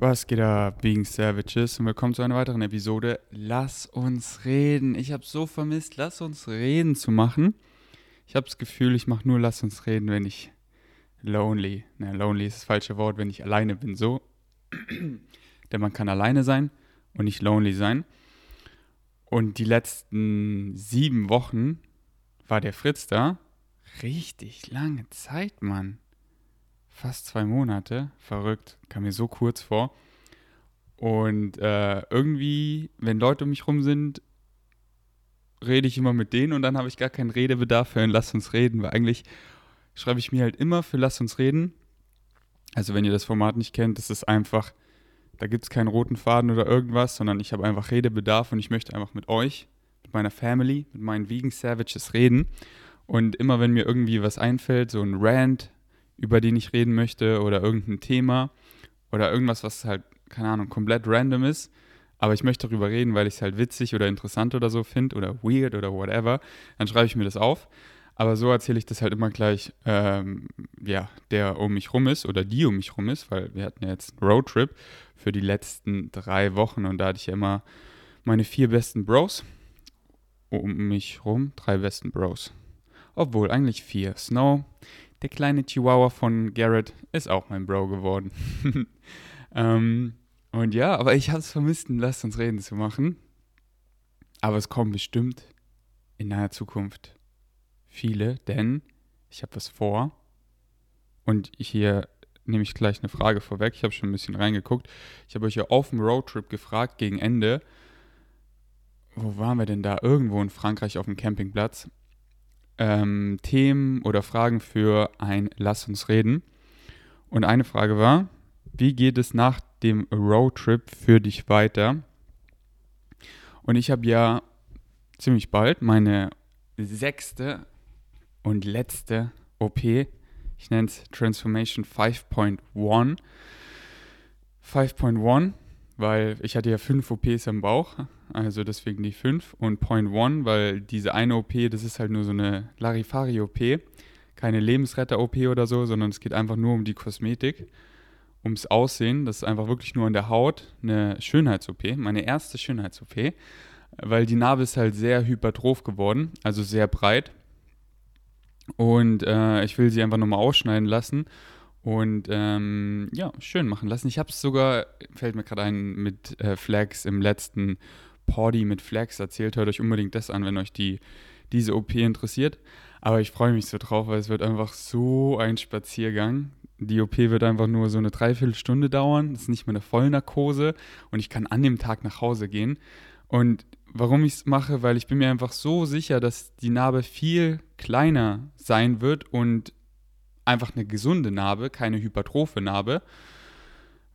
Was geht ab, Being Savages? Und willkommen zu einer weiteren Episode. Lass uns reden. Ich habe so vermisst, lass uns reden zu machen. Ich habe das Gefühl, ich mache nur Lass uns reden, wenn ich lonely, ne, lonely ist das falsche Wort, wenn ich alleine bin. So, denn man kann alleine sein und nicht lonely sein. Und die letzten sieben Wochen war der Fritz da. Richtig lange Zeit, Mann fast zwei Monate. Verrückt, kam mir so kurz vor. Und äh, irgendwie, wenn Leute um mich rum sind, rede ich immer mit denen und dann habe ich gar keinen Redebedarf für ein Lass uns reden, weil eigentlich schreibe ich mir halt immer für Lass uns reden. Also wenn ihr das Format nicht kennt, das ist einfach, da gibt es keinen roten Faden oder irgendwas, sondern ich habe einfach Redebedarf und ich möchte einfach mit euch, mit meiner Family, mit meinen Vegan Savages reden. Und immer wenn mir irgendwie was einfällt, so ein Rant, über den ich reden möchte oder irgendein Thema oder irgendwas, was halt, keine Ahnung, komplett random ist, aber ich möchte darüber reden, weil ich es halt witzig oder interessant oder so finde oder weird oder whatever, dann schreibe ich mir das auf. Aber so erzähle ich das halt immer gleich, ähm, ja, der um mich rum ist oder die um mich rum ist, weil wir hatten ja jetzt einen Roadtrip für die letzten drei Wochen und da hatte ich ja immer meine vier besten Bros um mich rum, drei besten Bros. Obwohl, eigentlich vier. Snow, der kleine Chihuahua von Garrett ist auch mein Bro geworden. ähm, und ja, aber ich habe es vermisst, Lasst uns reden zu machen. Aber es kommen bestimmt in naher Zukunft viele, denn ich habe was vor. Und hier nehme ich gleich eine Frage vorweg. Ich habe schon ein bisschen reingeguckt. Ich habe euch ja auf dem Roadtrip gefragt gegen Ende. Wo waren wir denn da? Irgendwo in Frankreich auf dem Campingplatz ähm, Themen oder Fragen für ein Lass uns reden. Und eine Frage war, wie geht es nach dem Roadtrip für dich weiter? Und ich habe ja ziemlich bald meine sechste und letzte OP. Ich nenne es Transformation 5.1. 5.1 weil ich hatte ja fünf OPs im Bauch, also deswegen die fünf. Und Point One, weil diese eine OP, das ist halt nur so eine Larifari-OP, keine Lebensretter-OP oder so, sondern es geht einfach nur um die Kosmetik, ums Aussehen. Das ist einfach wirklich nur an der Haut eine Schönheits-OP, meine erste Schönheits-OP, weil die Narbe ist halt sehr hypertroph geworden, also sehr breit. Und äh, ich will sie einfach nochmal ausschneiden lassen und ähm, ja, schön machen lassen. Ich habe es sogar, fällt mir gerade ein, mit äh, Flags im letzten Party mit Flags erzählt. Hört euch unbedingt das an, wenn euch die, diese OP interessiert. Aber ich freue mich so drauf, weil es wird einfach so ein Spaziergang. Die OP wird einfach nur so eine Dreiviertelstunde dauern. Das ist nicht mehr eine Vollnarkose und ich kann an dem Tag nach Hause gehen. Und warum ich es mache, weil ich bin mir einfach so sicher, dass die Narbe viel kleiner sein wird und einfach eine gesunde Narbe, keine hypertrophe Narbe.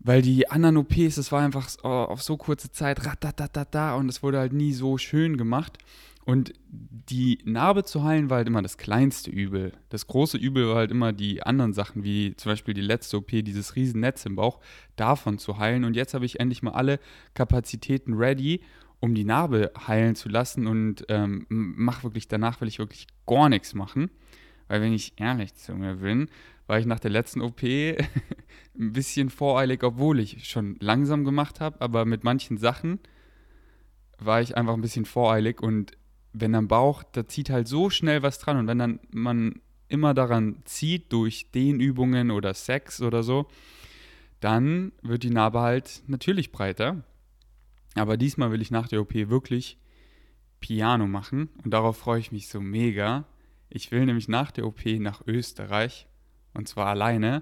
Weil die anderen OPs, das war einfach auf so kurze Zeit, ratatatata, und es wurde halt nie so schön gemacht. Und die Narbe zu heilen war halt immer das kleinste Übel. Das große Übel war halt immer die anderen Sachen, wie zum Beispiel die letzte OP, dieses Riesennetz im Bauch, davon zu heilen. Und jetzt habe ich endlich mal alle Kapazitäten ready, um die Narbe heilen zu lassen und ähm, mach wirklich danach will ich wirklich gar nichts machen. Weil wenn ich ehrlich zu mir bin, war ich nach der letzten OP ein bisschen voreilig, obwohl ich schon langsam gemacht habe, aber mit manchen Sachen war ich einfach ein bisschen voreilig und wenn am Bauch, da zieht halt so schnell was dran und wenn dann man immer daran zieht durch Dehnübungen oder Sex oder so, dann wird die Narbe halt natürlich breiter. Aber diesmal will ich nach der OP wirklich Piano machen und darauf freue ich mich so mega. Ich will nämlich nach der OP nach Österreich und zwar alleine.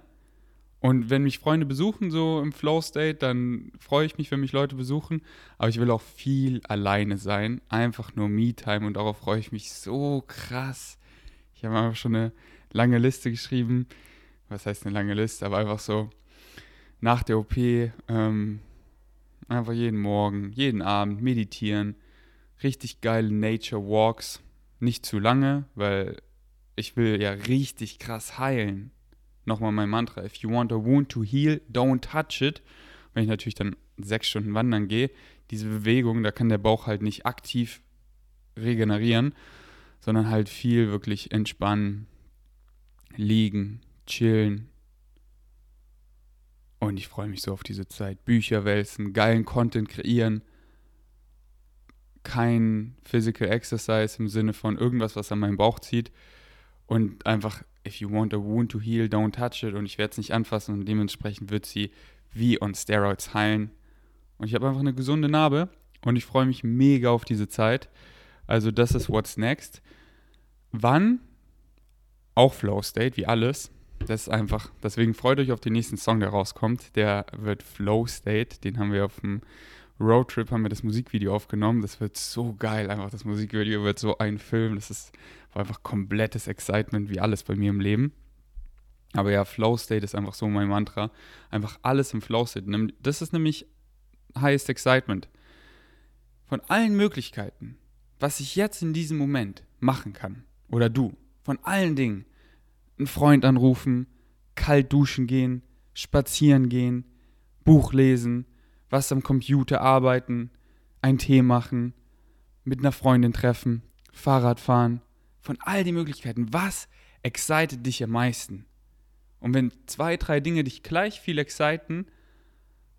Und wenn mich Freunde besuchen, so im Flow-State, dann freue ich mich, wenn mich Leute besuchen. Aber ich will auch viel alleine sein. Einfach nur Me-Time und darauf freue ich mich so krass. Ich habe einfach schon eine lange Liste geschrieben. Was heißt eine lange Liste? Aber einfach so nach der OP ähm, einfach jeden Morgen, jeden Abend meditieren. Richtig geile Nature Walks nicht zu lange, weil ich will ja richtig krass heilen. Nochmal mein Mantra, if you want a wound to heal, don't touch it. Wenn ich natürlich dann sechs Stunden wandern gehe, diese Bewegung, da kann der Bauch halt nicht aktiv regenerieren, sondern halt viel wirklich entspannen, liegen, chillen. Und ich freue mich so auf diese Zeit. Bücher wälzen, geilen Content kreieren. Kein Physical Exercise im Sinne von irgendwas, was an meinen Bauch zieht. Und einfach, if you want a wound to heal, don't touch it. Und ich werde es nicht anfassen und dementsprechend wird sie wie on Steroids heilen. Und ich habe einfach eine gesunde Narbe und ich freue mich mega auf diese Zeit. Also das ist What's Next. Wann? Auch Flow State, wie alles. Das ist einfach, deswegen freut euch auf den nächsten Song, der rauskommt. Der wird Flow State. Den haben wir auf dem Roadtrip, haben wir das Musikvideo aufgenommen. Das wird so geil. Einfach das Musikvideo wird so ein Film. Das ist einfach komplettes Excitement, wie alles bei mir im Leben. Aber ja, Flow State ist einfach so mein Mantra. Einfach alles im Flow State. Das ist nämlich Highest Excitement. Von allen Möglichkeiten, was ich jetzt in diesem Moment machen kann. Oder du. Von allen Dingen einen Freund anrufen, kalt duschen gehen, spazieren gehen, Buch lesen, was am Computer arbeiten, einen Tee machen, mit einer Freundin treffen, Fahrrad fahren. Von all den Möglichkeiten, was excited dich am meisten? Und wenn zwei, drei Dinge dich gleich viel exciten,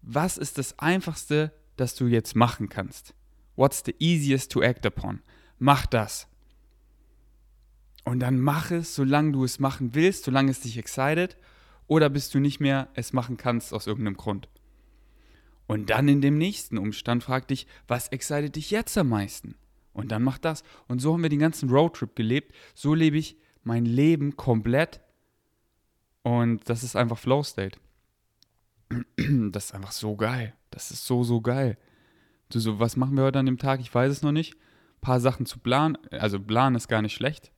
was ist das Einfachste, das du jetzt machen kannst? What's the easiest to act upon? Mach das. Und dann mach es, solange du es machen willst, solange es dich excited, oder bis du nicht mehr es machen kannst aus irgendeinem Grund. Und dann in dem nächsten Umstand frag dich, was excited dich jetzt am meisten? Und dann mach das. Und so haben wir den ganzen Roadtrip gelebt. So lebe ich mein Leben komplett. Und das ist einfach Flow State. Das ist einfach so geil. Das ist so, so geil. Du so, was machen wir heute an dem Tag? Ich weiß es noch nicht. Ein paar Sachen zu planen. Also planen ist gar nicht schlecht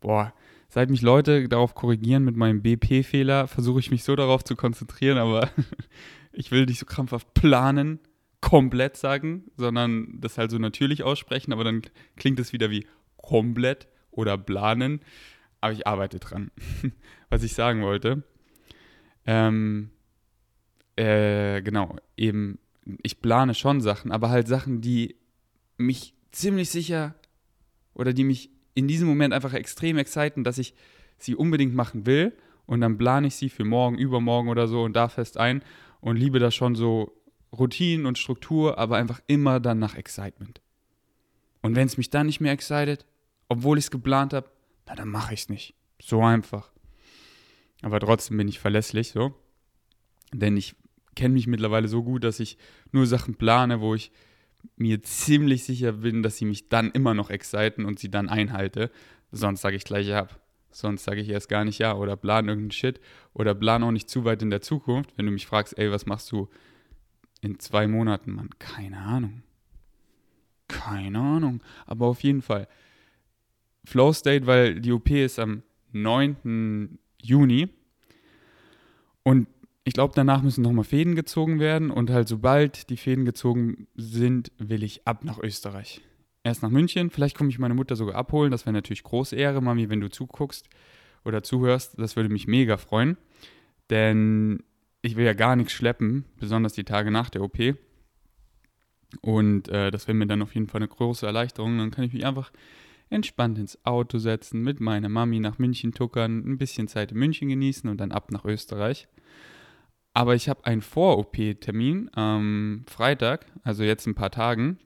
boah, seit mich Leute darauf korrigieren mit meinem BP-Fehler, versuche ich mich so darauf zu konzentrieren, aber ich will nicht so krampfhaft planen, komplett sagen, sondern das halt so natürlich aussprechen, aber dann klingt es wieder wie komplett oder planen. Aber ich arbeite dran. Was ich sagen wollte, ähm, äh, genau, eben, ich plane schon Sachen, aber halt Sachen, die mich ziemlich sicher oder die mich in diesem Moment einfach extrem exciten, dass ich sie unbedingt machen will und dann plane ich sie für morgen, übermorgen oder so und da fest ein und liebe das schon so Routinen und Struktur, aber einfach immer dann nach Excitement. Und wenn es mich dann nicht mehr excited, obwohl ich es geplant habe, na dann mache ich es nicht. So einfach. Aber trotzdem bin ich verlässlich so. Denn ich kenne mich mittlerweile so gut, dass ich nur Sachen plane, wo ich mir ziemlich sicher bin, dass sie mich dann immer noch exciten und sie dann einhalte. Sonst sage ich gleich ab. Sonst sage ich erst gar nicht ja oder plan irgendeinen Shit oder plan auch nicht zu weit in der Zukunft. Wenn du mich fragst, ey, was machst du in zwei Monaten, Mann? Keine Ahnung. Keine Ahnung. Aber auf jeden Fall. Flow State, weil die OP ist am 9. Juni. Und ich glaube, danach müssen nochmal Fäden gezogen werden und halt sobald die Fäden gezogen sind, will ich ab nach Österreich. Erst nach München, vielleicht komme ich meine Mutter sogar abholen, das wäre natürlich große Ehre, Mami, wenn du zuguckst oder zuhörst, das würde mich mega freuen, denn ich will ja gar nichts schleppen, besonders die Tage nach der OP. Und äh, das wäre mir dann auf jeden Fall eine große Erleichterung. Dann kann ich mich einfach entspannt ins Auto setzen, mit meiner Mami nach München tuckern, ein bisschen Zeit in München genießen und dann ab nach Österreich. Aber ich habe einen Vor-OP-Termin am Freitag, also jetzt ein paar Tagen.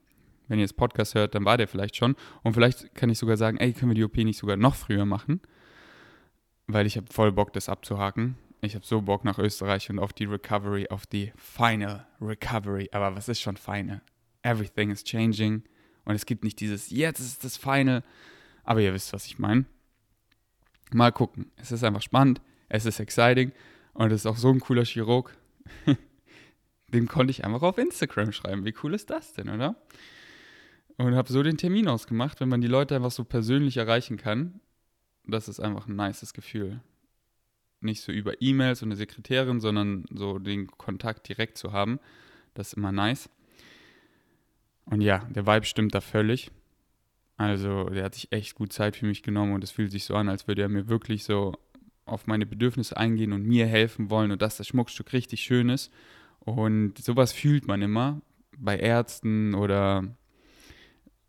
Wenn ihr das Podcast hört, dann war der vielleicht schon. Und vielleicht kann ich sogar sagen, ey, können wir die OP nicht sogar noch früher machen? Weil ich habe voll Bock, das abzuhaken. Ich habe so Bock nach Österreich und auf die Recovery, auf die Final Recovery. Aber was ist schon Final? Everything is changing. Und es gibt nicht dieses, jetzt ist das Final. Aber ihr wisst, was ich meine. Mal gucken. Es ist einfach spannend. Es ist exciting. Und das ist auch so ein cooler Chirurg. Dem konnte ich einfach auf Instagram schreiben. Wie cool ist das denn, oder? Und habe so den Termin ausgemacht, wenn man die Leute einfach so persönlich erreichen kann. Das ist einfach ein nices Gefühl. Nicht so über E-Mails und eine Sekretärin, sondern so den Kontakt direkt zu haben. Das ist immer nice. Und ja, der Vibe stimmt da völlig. Also, der hat sich echt gut Zeit für mich genommen und es fühlt sich so an, als würde er mir wirklich so auf meine Bedürfnisse eingehen und mir helfen wollen und dass das Schmuckstück richtig schön ist. Und sowas fühlt man immer bei Ärzten oder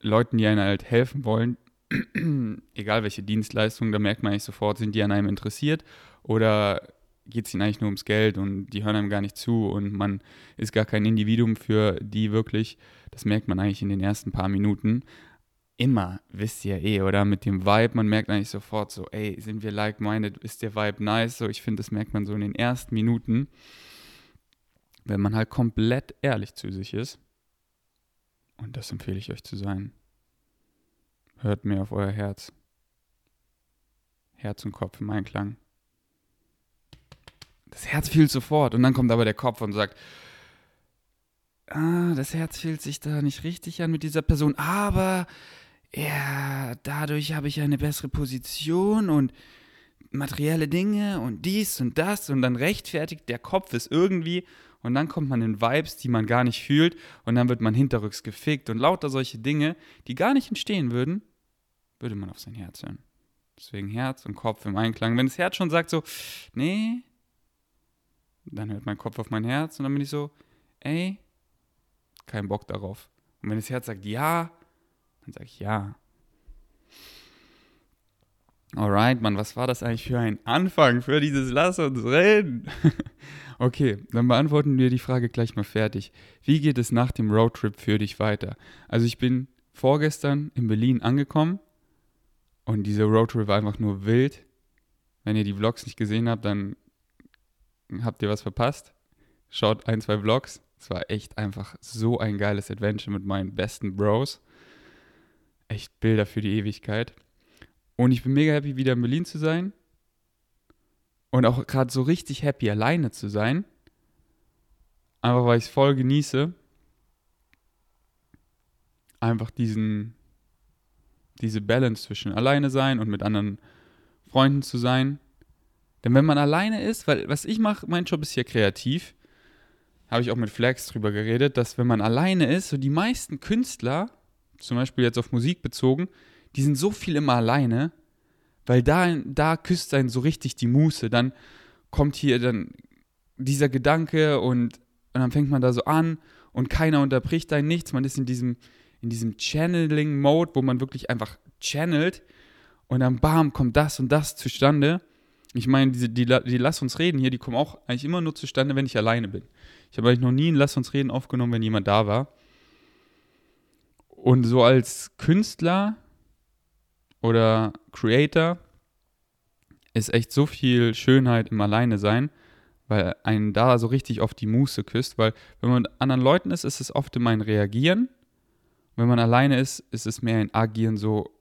Leuten, die einem halt helfen wollen. Egal welche Dienstleistung, da merkt man eigentlich sofort, sind die an einem interessiert oder geht es ihnen eigentlich nur ums Geld und die hören einem gar nicht zu und man ist gar kein Individuum für die wirklich. Das merkt man eigentlich in den ersten paar Minuten. Immer, wisst ihr eh, oder? Mit dem Vibe, man merkt eigentlich sofort so, ey, sind wir like-minded, ist der Vibe nice? So, ich finde, das merkt man so in den ersten Minuten, wenn man halt komplett ehrlich zu sich ist. Und das empfehle ich euch zu sein. Hört mehr auf euer Herz. Herz und Kopf im Einklang. Das Herz fühlt sofort und dann kommt aber der Kopf und sagt, ah, das Herz fühlt sich da nicht richtig an mit dieser Person, aber ja, dadurch habe ich eine bessere Position und materielle Dinge und dies und das und dann rechtfertigt der Kopf es irgendwie und dann kommt man in Vibes, die man gar nicht fühlt und dann wird man hinterrücks gefickt und lauter solche Dinge, die gar nicht entstehen würden, würde man auf sein Herz hören. Deswegen Herz und Kopf im Einklang. Wenn das Herz schon sagt so, nee, dann hört mein Kopf auf mein Herz und dann bin ich so, ey, kein Bock darauf. Und wenn das Herz sagt ja, dann sage ich ja. Alright, Mann, was war das eigentlich für ein Anfang für dieses Lass uns reden? okay, dann beantworten wir die Frage gleich mal fertig. Wie geht es nach dem Roadtrip für dich weiter? Also ich bin vorgestern in Berlin angekommen und dieser Roadtrip war einfach nur wild. Wenn ihr die Vlogs nicht gesehen habt, dann habt ihr was verpasst. Schaut ein, zwei Vlogs. Es war echt einfach so ein geiles Adventure mit meinen besten Bros. Echt Bilder für die Ewigkeit. Und ich bin mega happy, wieder in Berlin zu sein. Und auch gerade so richtig happy, alleine zu sein. Einfach weil ich es voll genieße. Einfach diesen, diese Balance zwischen alleine sein und mit anderen Freunden zu sein. Denn wenn man alleine ist, weil was ich mache, mein Job ist hier kreativ, habe ich auch mit Flex drüber geredet, dass wenn man alleine ist, so die meisten Künstler, zum Beispiel jetzt auf Musik bezogen, die sind so viel immer alleine, weil da, da küsst einen so richtig die Muße. Dann kommt hier dann dieser Gedanke und, und dann fängt man da so an und keiner unterbricht einen nichts. Man ist in diesem, in diesem Channeling-Mode, wo man wirklich einfach channelt und dann bam, kommt das und das zustande. Ich meine, die, die, die Lass uns reden hier, die kommen auch eigentlich immer nur zustande, wenn ich alleine bin. Ich habe eigentlich noch nie ein Lass uns reden aufgenommen, wenn jemand da war. Und so als Künstler oder Creator ist echt so viel Schönheit im Alleine sein, weil einen da so richtig auf die Muße küsst. Weil wenn man mit anderen Leuten ist, ist es oft immer ein Reagieren. Wenn man alleine ist, ist es mehr ein Agieren, so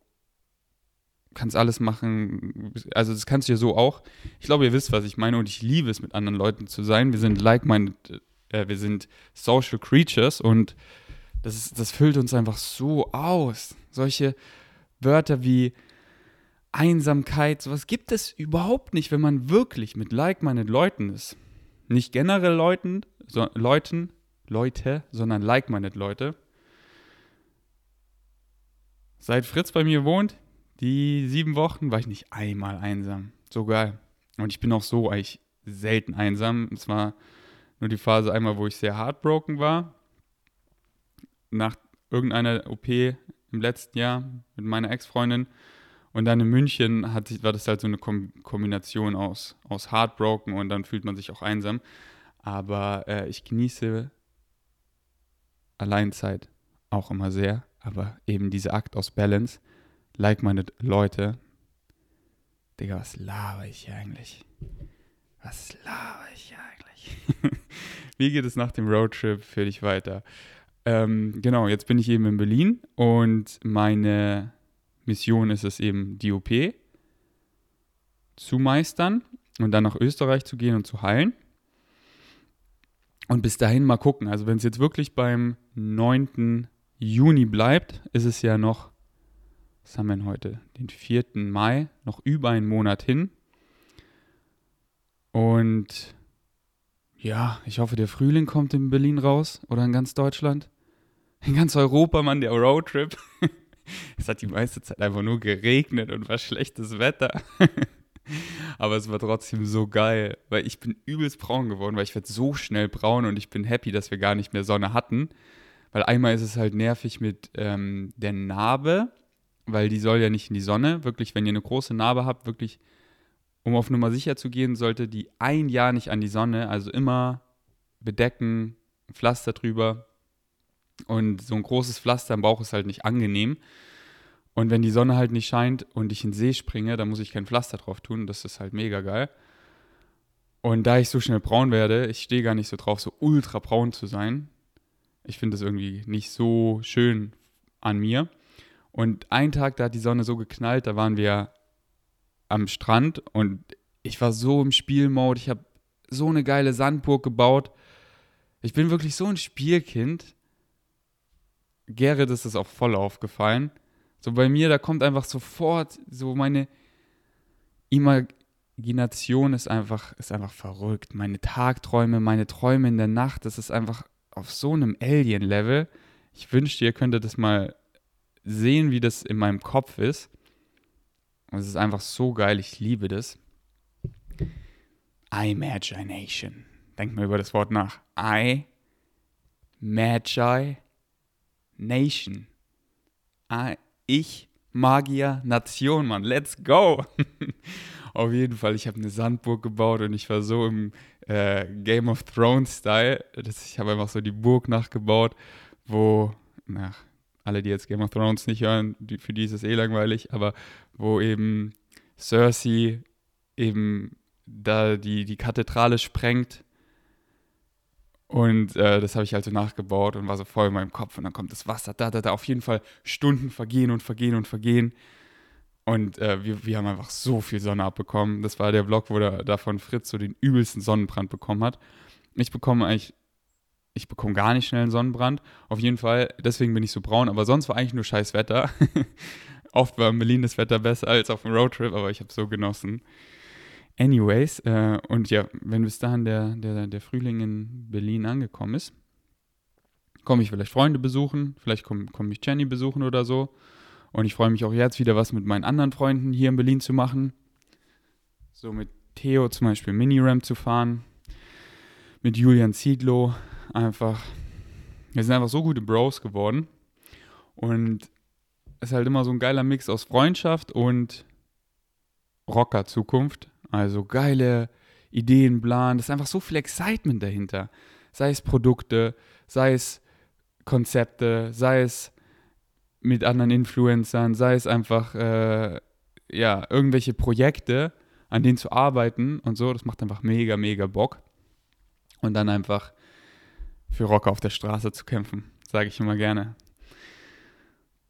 kannst alles machen. Also das kannst du ja so auch. Ich glaube, ihr wisst, was ich meine und ich liebe es, mit anderen Leuten zu sein. Wir sind like-minded, äh, wir sind social creatures und das, ist, das füllt uns einfach so aus. Solche Wörter wie Einsamkeit, sowas gibt es überhaupt nicht, wenn man wirklich mit like-minded Leuten ist. Nicht generell Leuten, so, Leuten, Leute, sondern like-minded Leute. Seit Fritz bei mir wohnt, die sieben Wochen war ich nicht einmal einsam. So geil. Und ich bin auch so eigentlich selten einsam. Es war nur die Phase einmal, wo ich sehr heartbroken war. Nach irgendeiner OP im letzten Jahr mit meiner Ex-Freundin. Und dann in München hat, war das halt so eine Kombination aus, aus Heartbroken und dann fühlt man sich auch einsam. Aber äh, ich genieße Alleinzeit auch immer sehr. Aber eben dieser Akt aus Balance like-minded Leute. Digga, was laber ich hier eigentlich? Was laber ich hier eigentlich? Wie geht es nach dem Roadtrip für dich weiter? Ähm, genau, jetzt bin ich eben in Berlin und meine Mission ist es eben, die OP zu meistern und dann nach Österreich zu gehen und zu heilen. Und bis dahin mal gucken. Also wenn es jetzt wirklich beim 9. Juni bleibt, ist es ja noch was haben wir denn heute? Den 4. Mai, noch über einen Monat hin. Und ja, ich hoffe, der Frühling kommt in Berlin raus oder in ganz Deutschland. In ganz Europa, Mann, der Roadtrip. es hat die meiste Zeit einfach nur geregnet und war schlechtes Wetter. Aber es war trotzdem so geil, weil ich bin übelst braun geworden, weil ich werde so schnell braun und ich bin happy, dass wir gar nicht mehr Sonne hatten. Weil einmal ist es halt nervig mit ähm, der Narbe, weil die soll ja nicht in die Sonne. Wirklich, wenn ihr eine große Narbe habt, wirklich um auf Nummer sicher zu gehen, sollte die ein Jahr nicht an die Sonne, also immer bedecken, Pflaster drüber. Und so ein großes Pflaster im Bauch ist halt nicht angenehm. Und wenn die Sonne halt nicht scheint und ich in den See springe, dann muss ich kein Pflaster drauf tun. Das ist halt mega geil. Und da ich so schnell braun werde, ich stehe gar nicht so drauf, so ultra braun zu sein. Ich finde das irgendwie nicht so schön an mir. Und einen Tag, da hat die Sonne so geknallt, da waren wir am Strand und ich war so im Spielmode. Ich habe so eine geile Sandburg gebaut. Ich bin wirklich so ein Spielkind. Gerrit ist es auch voll aufgefallen. So bei mir, da kommt einfach sofort so meine Imagination ist einfach, ist einfach verrückt. Meine Tagträume, meine Träume in der Nacht, das ist einfach auf so einem Alien-Level. Ich wünschte, ihr könntet das mal sehen, wie das in meinem Kopf ist. Und es ist einfach so geil, ich liebe das. Imagination. Denkt mal über das Wort nach. I, Magi, Nation. I, ich, Magier, Nation, Mann. Let's go. Auf jeden Fall, ich habe eine Sandburg gebaut und ich war so im äh, Game of Thrones-Style. Ich habe einfach so die Burg nachgebaut, wo, nach alle, die jetzt Game of Thrones nicht hören, die, für die ist es eh langweilig, aber wo eben Cersei eben da die, die Kathedrale sprengt. Und äh, das habe ich also nachgebaut und war so voll in meinem Kopf. Und dann kommt das Wasser, da, da, da. Auf jeden Fall Stunden vergehen und vergehen und vergehen. Und äh, wir, wir haben einfach so viel Sonne abbekommen. Das war der Vlog, wo der, davon Fritz so den übelsten Sonnenbrand bekommen hat. Ich bekomme eigentlich, ich bekomme gar nicht schnell einen Sonnenbrand. Auf jeden Fall, deswegen bin ich so braun. Aber sonst war eigentlich nur scheiß Wetter. Oft war in Berlin das Wetter besser als auf dem Roadtrip, aber ich habe so genossen. Anyways, äh, und ja, wenn bis dahin der, der, der Frühling in Berlin angekommen ist, komme ich vielleicht Freunde besuchen, vielleicht komme komm ich Jenny besuchen oder so. Und ich freue mich auch jetzt wieder was mit meinen anderen Freunden hier in Berlin zu machen. So mit Theo zum Beispiel Mini-Ram zu fahren. Mit Julian Ziedlow einfach. Wir sind einfach so gute Bros geworden. Und es ist halt immer so ein geiler Mix aus Freundschaft und Rocker-Zukunft. Also geile Ideen, Plan, das ist einfach so viel Excitement dahinter. Sei es Produkte, sei es Konzepte, sei es mit anderen Influencern, sei es einfach äh, ja, irgendwelche Projekte, an denen zu arbeiten und so, das macht einfach mega, mega Bock. Und dann einfach für Rocker auf der Straße zu kämpfen, sage ich immer gerne.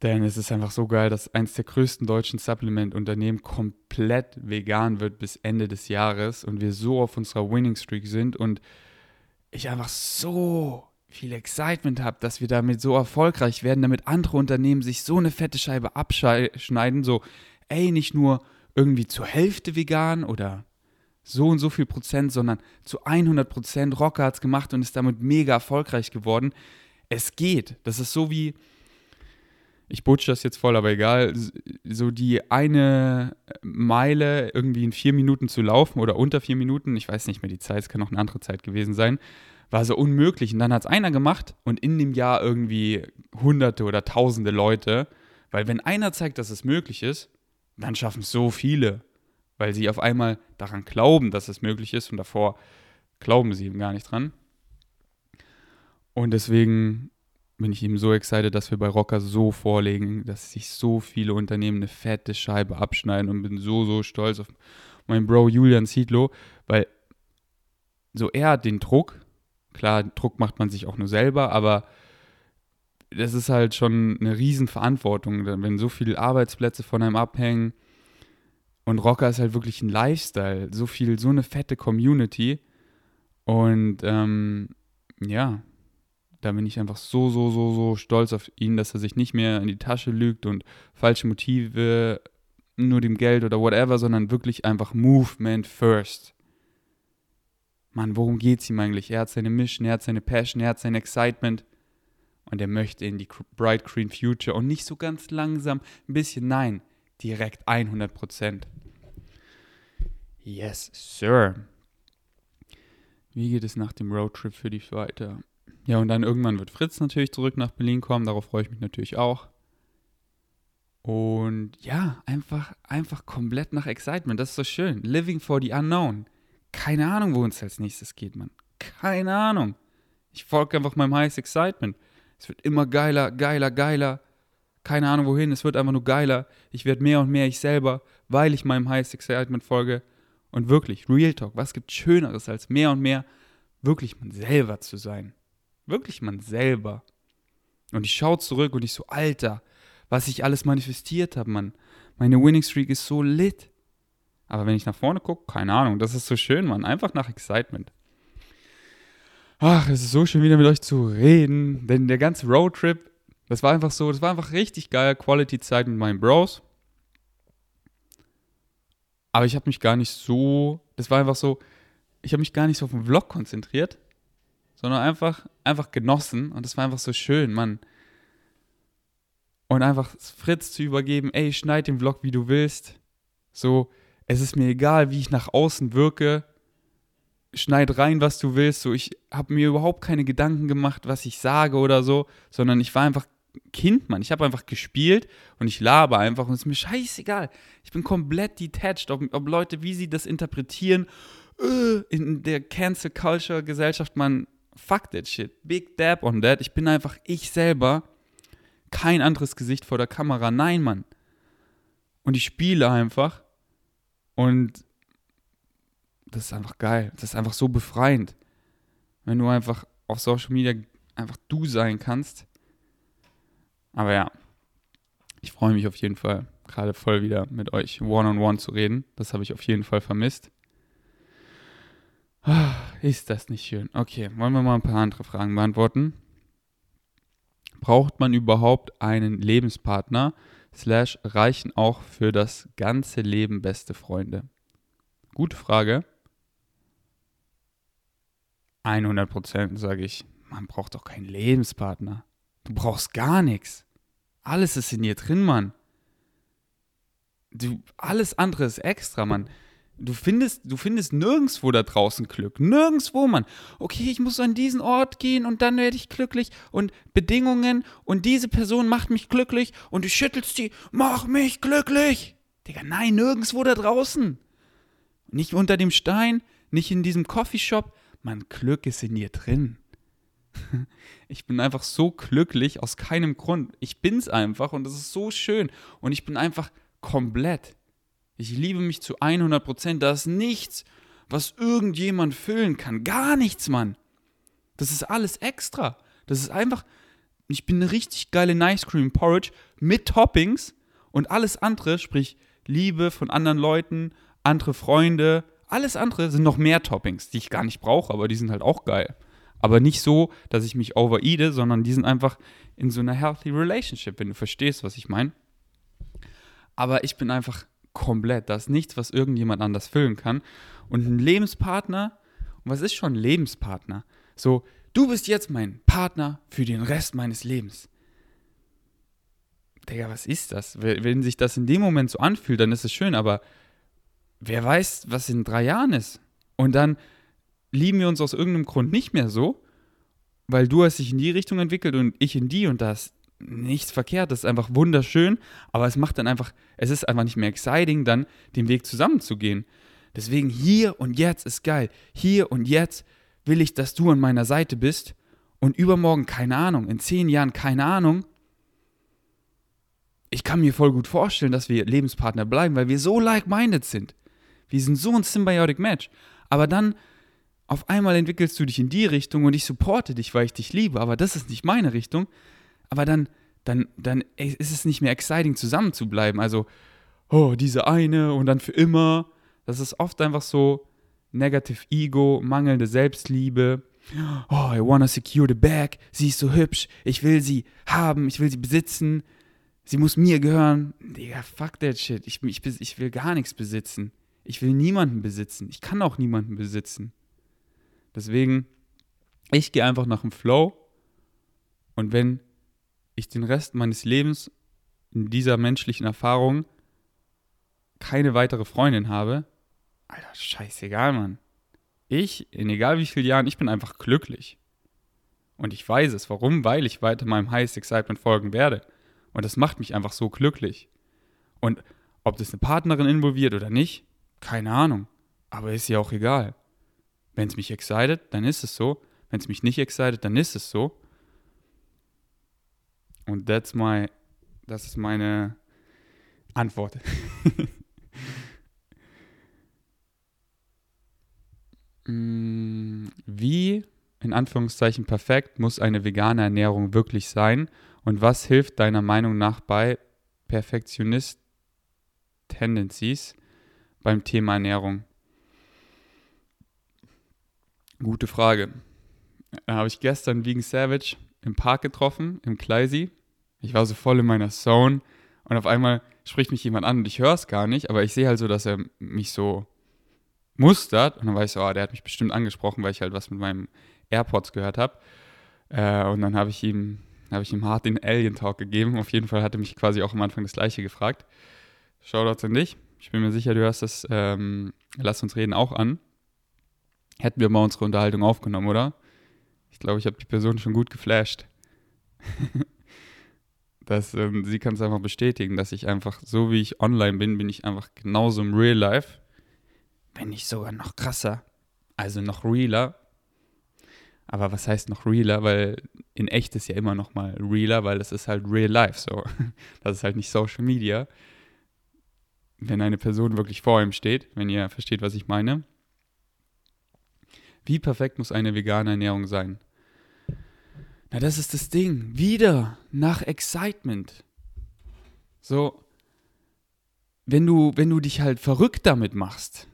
Denn es ist einfach so geil, dass eins der größten deutschen Supplement-Unternehmen komplett vegan wird bis Ende des Jahres und wir so auf unserer Winning Streak sind und ich einfach so viel Excitement habe, dass wir damit so erfolgreich werden, damit andere Unternehmen sich so eine fette Scheibe abschneiden, so, ey, nicht nur irgendwie zur Hälfte vegan oder so und so viel Prozent, sondern zu 100 Prozent. Rocker hat es gemacht und ist damit mega erfolgreich geworden. Es geht. Das ist so wie, ich butsch das jetzt voll, aber egal, so die eine Meile irgendwie in vier Minuten zu laufen oder unter vier Minuten, ich weiß nicht mehr die Zeit, es kann auch eine andere Zeit gewesen sein, war so unmöglich. Und dann hat es einer gemacht und in dem Jahr irgendwie hunderte oder tausende Leute, weil wenn einer zeigt, dass es möglich ist, dann schaffen es so viele, weil sie auf einmal daran glauben, dass es möglich ist und davor glauben sie eben gar nicht dran. Und deswegen bin ich eben so excited, dass wir bei Rocker so vorlegen, dass sich so viele Unternehmen eine fette Scheibe abschneiden und bin so, so stolz auf meinen Bro Julian Ziedlow, weil so er hat den Druck, klar, Druck macht man sich auch nur selber, aber das ist halt schon eine Riesenverantwortung, wenn so viele Arbeitsplätze von einem abhängen und Rocker ist halt wirklich ein Lifestyle, so viel, so eine fette Community und ähm, ja, da bin ich einfach so, so, so, so stolz auf ihn, dass er sich nicht mehr in die Tasche lügt und falsche Motive, nur dem Geld oder whatever, sondern wirklich einfach Movement first. Mann, worum geht's ihm eigentlich? Er hat seine Mission, er hat seine Passion, er hat sein Excitement und er möchte in die Bright Green Future und nicht so ganz langsam, ein bisschen, nein, direkt 100 Prozent. Yes, Sir. Wie geht es nach dem Roadtrip für dich weiter? Ja, und dann irgendwann wird Fritz natürlich zurück nach Berlin kommen. Darauf freue ich mich natürlich auch. Und ja, einfach, einfach komplett nach Excitement. Das ist so schön. Living for the unknown. Keine Ahnung, wo uns als nächstes geht, Mann. Keine Ahnung. Ich folge einfach meinem Highest Excitement. Es wird immer geiler, geiler, geiler. Keine Ahnung wohin, es wird einfach nur geiler. Ich werde mehr und mehr ich selber, weil ich meinem Highest Excitement folge. Und wirklich, Real Talk, was gibt Schöneres als mehr und mehr wirklich man selber zu sein? Wirklich man selber. Und ich schaue zurück und ich so, Alter, was ich alles manifestiert habe, Mann. Meine Winning Streak ist so lit. Aber wenn ich nach vorne gucke, keine Ahnung, das ist so schön, Mann. Einfach nach Excitement. Ach, es ist so schön, wieder mit euch zu reden. Denn der ganze Roadtrip, das war einfach so, das war einfach richtig geil. Quality-Zeit mit meinen Bros. Aber ich habe mich gar nicht so, das war einfach so, ich habe mich gar nicht so auf den Vlog konzentriert, sondern einfach, einfach genossen. Und das war einfach so schön, Mann. Und einfach Fritz zu übergeben, ey, schneid den Vlog, wie du willst. So, es ist mir egal, wie ich nach außen wirke schneid rein, was du willst. So, ich habe mir überhaupt keine Gedanken gemacht, was ich sage oder so, sondern ich war einfach Kind, Mann. Ich habe einfach gespielt und ich laber einfach und es ist mir scheißegal. Ich bin komplett detached, ob, ob Leute, wie sie das interpretieren. Äh, in der Cancel Culture Gesellschaft, man, fuck that shit. Big dab on that. Ich bin einfach ich selber. Kein anderes Gesicht vor der Kamera. Nein, Mann. Und ich spiele einfach. Und das ist einfach geil. Das ist einfach so befreiend. Wenn du einfach auf Social Media einfach du sein kannst. Aber ja, ich freue mich auf jeden Fall, gerade voll wieder mit euch one-on-one -on -one zu reden. Das habe ich auf jeden Fall vermisst. Ah, ist das nicht schön? Okay, wollen wir mal ein paar andere Fragen beantworten. Braucht man überhaupt einen Lebenspartner? Slash reichen auch für das ganze Leben beste Freunde? Gute Frage. 100 Prozent sage ich, man braucht doch keinen Lebenspartner. Du brauchst gar nichts. Alles ist in dir drin, Mann. Du, alles andere ist extra, Mann. Du findest, du findest nirgendwo da draußen Glück. Nirgendwo, Mann. Okay, ich muss an diesen Ort gehen und dann werde ich glücklich und Bedingungen und diese Person macht mich glücklich und du schüttelst die, mach mich glücklich. Digga, nein, nirgendwo da draußen. Nicht unter dem Stein, nicht in diesem Coffeeshop, mein Glück ist in dir drin. Ich bin einfach so glücklich aus keinem Grund. Ich bin's einfach und das ist so schön. Und ich bin einfach komplett. Ich liebe mich zu 100 Prozent. Da ist nichts, was irgendjemand füllen kann. Gar nichts, Mann. Das ist alles extra. Das ist einfach. Ich bin eine richtig geile Nice Cream Porridge mit Toppings und alles andere, sprich Liebe von anderen Leuten, andere Freunde, alles andere sind noch mehr Toppings, die ich gar nicht brauche, aber die sind halt auch geil. Aber nicht so, dass ich mich overeate, sondern die sind einfach in so einer healthy relationship, wenn du verstehst, was ich meine. Aber ich bin einfach komplett. Da ist nichts, was irgendjemand anders füllen kann. Und ein Lebenspartner, und was ist schon ein Lebenspartner? So, du bist jetzt mein Partner für den Rest meines Lebens. Digga, was ist das? Wenn sich das in dem Moment so anfühlt, dann ist es schön, aber wer weiß, was in drei Jahren ist. Und dann lieben wir uns aus irgendeinem Grund nicht mehr so, weil du hast dich in die Richtung entwickelt und ich in die und das nichts verkehrt, das ist einfach wunderschön, aber es macht dann einfach, es ist einfach nicht mehr exciting, dann den Weg zusammenzugehen. Deswegen hier und jetzt ist geil. Hier und jetzt will ich, dass du an meiner Seite bist und übermorgen keine Ahnung, in zehn Jahren keine Ahnung. Ich kann mir voll gut vorstellen, dass wir Lebenspartner bleiben, weil wir so like-minded sind. Wir sind so ein symbiotic Match. Aber dann auf einmal entwickelst du dich in die Richtung und ich supporte dich, weil ich dich liebe, aber das ist nicht meine Richtung. Aber dann, dann, dann ist es nicht mehr exciting, zusammen zu bleiben. Also, oh, diese eine und dann für immer. Das ist oft einfach so negative Ego, mangelnde Selbstliebe. Oh, I wanna secure the bag. Sie ist so hübsch. Ich will sie haben. Ich will sie besitzen. Sie muss mir gehören. Digga, fuck that shit. Ich, ich, ich will gar nichts besitzen. Ich will niemanden besitzen. Ich kann auch niemanden besitzen. Deswegen, ich gehe einfach nach dem Flow. Und wenn ich den Rest meines Lebens in dieser menschlichen Erfahrung keine weitere Freundin habe, Alter, scheißegal, Mann. Ich, in egal wie vielen Jahren, ich bin einfach glücklich. Und ich weiß es. Warum? Weil ich weiter meinem Highest Excitement folgen werde. Und das macht mich einfach so glücklich. Und ob das eine Partnerin involviert oder nicht, keine Ahnung. Aber ist ja auch egal. Wenn es mich excited, dann ist es so. Wenn es mich nicht excited, dann ist es so. Und that's my, das ist meine Antwort. Mm, wie, in Anführungszeichen perfekt, muss eine vegane Ernährung wirklich sein? Und was hilft deiner Meinung nach bei Perfektionist-Tendencies beim Thema Ernährung? Gute Frage. Da habe ich gestern Vegan Savage im Park getroffen, im Kleisi. Ich war so voll in meiner Zone und auf einmal spricht mich jemand an und ich höre es gar nicht, aber ich sehe halt so, dass er mich so mustert und dann weiß ich so, oh, der hat mich bestimmt angesprochen, weil ich halt was mit meinem AirPods gehört habe. Äh, und dann habe ich ihm habe ich ihm hart den Alien Talk gegeben. Auf jeden Fall hat er mich quasi auch am Anfang das gleiche gefragt. Shoutouts an dich. Ich bin mir sicher, du hörst das ähm, Lass uns reden auch an. Hätten wir mal unsere Unterhaltung aufgenommen, oder? Ich glaube, ich habe die Person schon gut geflasht. das, ähm, sie kann es einfach bestätigen, dass ich einfach, so wie ich online bin, bin ich einfach genauso im Real Life. Wenn nicht sogar noch krasser. Also noch realer. Aber was heißt noch realer? Weil in echt ist ja immer noch mal realer, weil es ist halt real life so. Das ist halt nicht Social Media. Wenn eine Person wirklich vor ihm steht, wenn ihr versteht, was ich meine. Wie perfekt muss eine vegane Ernährung sein? Na, das ist das Ding. Wieder nach Excitement. So, wenn du, wenn du dich halt verrückt damit machst,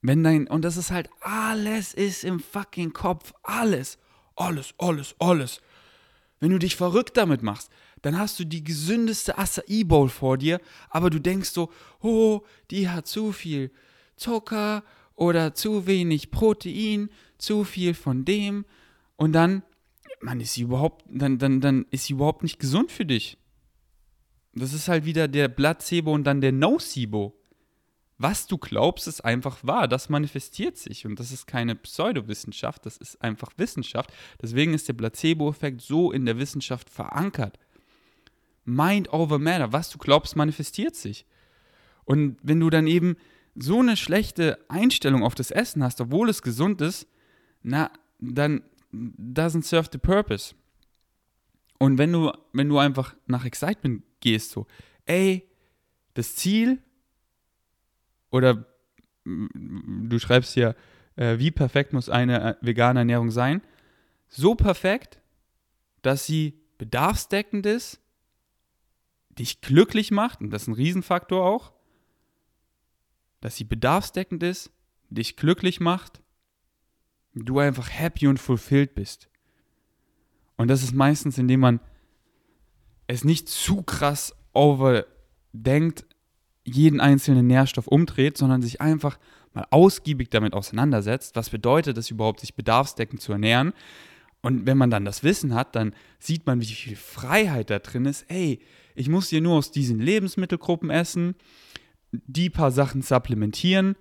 wenn dein, und das ist halt, alles ist im fucking Kopf, alles, alles, alles, alles. Wenn du dich verrückt damit machst, dann hast du die gesündeste Acai Bowl vor dir, aber du denkst so, oh, die hat zu viel Zucker oder zu wenig Protein, zu viel von dem und dann, man ist sie überhaupt, dann, dann, dann ist sie überhaupt nicht gesund für dich. Das ist halt wieder der Placebo und dann der Nocebo was du glaubst, ist einfach wahr. Das manifestiert sich. Und das ist keine Pseudowissenschaft, das ist einfach Wissenschaft. Deswegen ist der Placebo-Effekt so in der Wissenschaft verankert. Mind over Matter. Was du glaubst, manifestiert sich. Und wenn du dann eben so eine schlechte Einstellung auf das Essen hast, obwohl es gesund ist, na, dann doesn't serve the purpose. Und wenn du, wenn du einfach nach Excitement gehst, so, ey, das Ziel oder du schreibst hier, äh, wie perfekt muss eine äh, vegane Ernährung sein? So perfekt, dass sie bedarfsdeckend ist, dich glücklich macht, und das ist ein Riesenfaktor auch, dass sie bedarfsdeckend ist, dich glücklich macht, du einfach happy und fulfilled bist. Und das ist meistens, indem man es nicht zu krass overdenkt, jeden einzelnen Nährstoff umdreht, sondern sich einfach mal ausgiebig damit auseinandersetzt, was bedeutet es überhaupt, sich bedarfsdeckend zu ernähren. Und wenn man dann das Wissen hat, dann sieht man, wie viel Freiheit da drin ist. Ey, ich muss hier nur aus diesen Lebensmittelgruppen essen, die paar Sachen supplementieren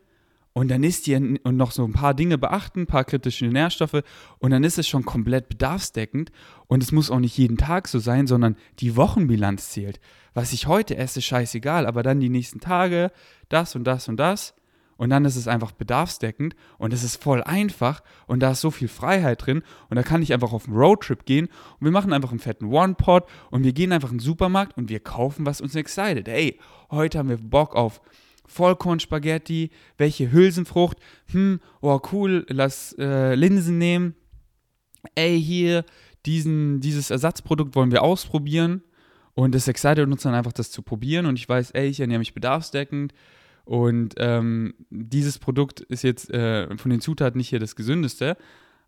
und dann ist die und noch so ein paar Dinge beachten, ein paar kritische Nährstoffe. Und dann ist es schon komplett bedarfsdeckend. Und es muss auch nicht jeden Tag so sein, sondern die Wochenbilanz zählt. Was ich heute esse, scheißegal, aber dann die nächsten Tage das und das und das. Und dann ist es einfach bedarfsdeckend. Und es ist voll einfach. Und da ist so viel Freiheit drin. Und da kann ich einfach auf einen Roadtrip gehen. Und wir machen einfach einen fetten One-Pot. Und wir gehen einfach in den Supermarkt und wir kaufen, was uns excited. Ey, heute haben wir Bock auf Vollkornspaghetti, welche Hülsenfrucht, hm, oh cool, lass äh, Linsen nehmen. Ey, hier, diesen, dieses Ersatzprodukt wollen wir ausprobieren. Und es excited uns dann einfach, das zu probieren. Und ich weiß, ey, ich ernähre mich bedarfsdeckend. Und ähm, dieses Produkt ist jetzt äh, von den Zutaten nicht hier das gesündeste.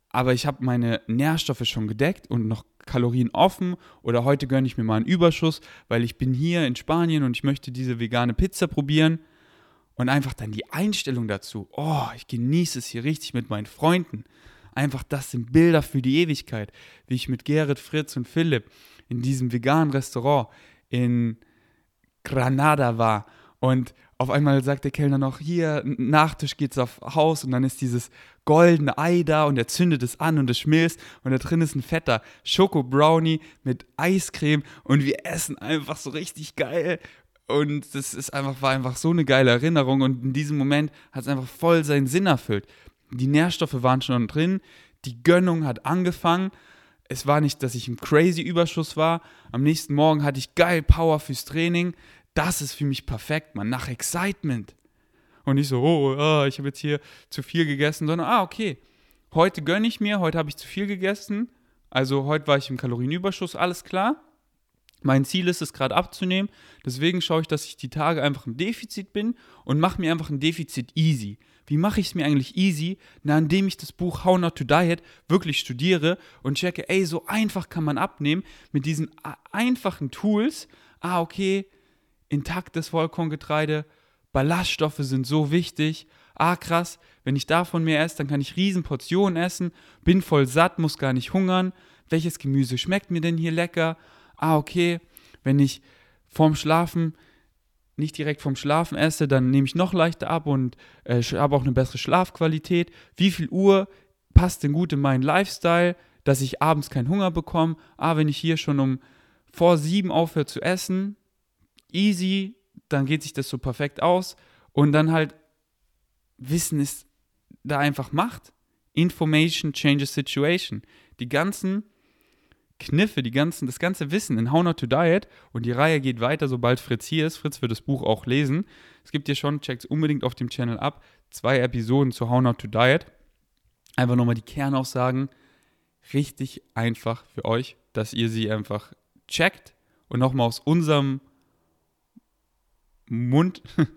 Aber ich habe meine Nährstoffe schon gedeckt und noch Kalorien offen. Oder heute gönne ich mir mal einen Überschuss, weil ich bin hier in Spanien und ich möchte diese vegane Pizza probieren. Und einfach dann die Einstellung dazu, oh, ich genieße es hier richtig mit meinen Freunden. Einfach das sind Bilder für die Ewigkeit, wie ich mit Gerrit, Fritz und Philipp in diesem veganen Restaurant in Granada war. Und auf einmal sagt der Kellner noch, hier, Nachtisch geht's auf Haus und dann ist dieses goldene Ei da und er zündet es an und es schmilzt und da drin ist ein fetter Schoko-Brownie mit Eiscreme und wir essen einfach so richtig geil und das ist einfach, war einfach so eine geile Erinnerung und in diesem Moment hat es einfach voll seinen Sinn erfüllt. Die Nährstoffe waren schon drin, die Gönnung hat angefangen. Es war nicht, dass ich im crazy Überschuss war. Am nächsten Morgen hatte ich geil Power fürs Training. Das ist für mich perfekt, man, nach Excitement. Und nicht so, oh, oh ich habe jetzt hier zu viel gegessen, sondern, ah, okay, heute gönne ich mir, heute habe ich zu viel gegessen. Also heute war ich im Kalorienüberschuss, alles klar. Mein Ziel ist es gerade abzunehmen. Deswegen schaue ich, dass ich die Tage einfach im Defizit bin und mache mir einfach ein Defizit easy. Wie mache ich es mir eigentlich easy? Na, indem ich das Buch How Not to Diet wirklich studiere und checke, ey, so einfach kann man abnehmen mit diesen einfachen Tools. Ah, okay, intaktes Vollkorngetreide, Ballaststoffe sind so wichtig. Ah, krass, wenn ich davon mehr esse, dann kann ich Riesenportionen essen, bin voll satt, muss gar nicht hungern. Welches Gemüse schmeckt mir denn hier lecker? Ah, okay, wenn ich vorm Schlafen nicht direkt vom Schlafen esse, dann nehme ich noch leichter ab und äh, habe auch eine bessere Schlafqualität. Wie viel Uhr passt denn gut in meinen Lifestyle, dass ich abends keinen Hunger bekomme? Ah, wenn ich hier schon um vor sieben aufhöre zu essen, easy, dann geht sich das so perfekt aus. Und dann halt Wissen ist da einfach Macht. Information changes situation. Die ganzen Kniffe, die ganzen, das ganze Wissen in How Not to Diet und die Reihe geht weiter, sobald Fritz hier ist. Fritz wird das Buch auch lesen. Es gibt hier schon, checkt unbedingt auf dem Channel ab, zwei Episoden zu How Not to Diet. Einfach nochmal die Kernaussagen. Richtig einfach für euch, dass ihr sie einfach checkt und nochmal aus unserem Mund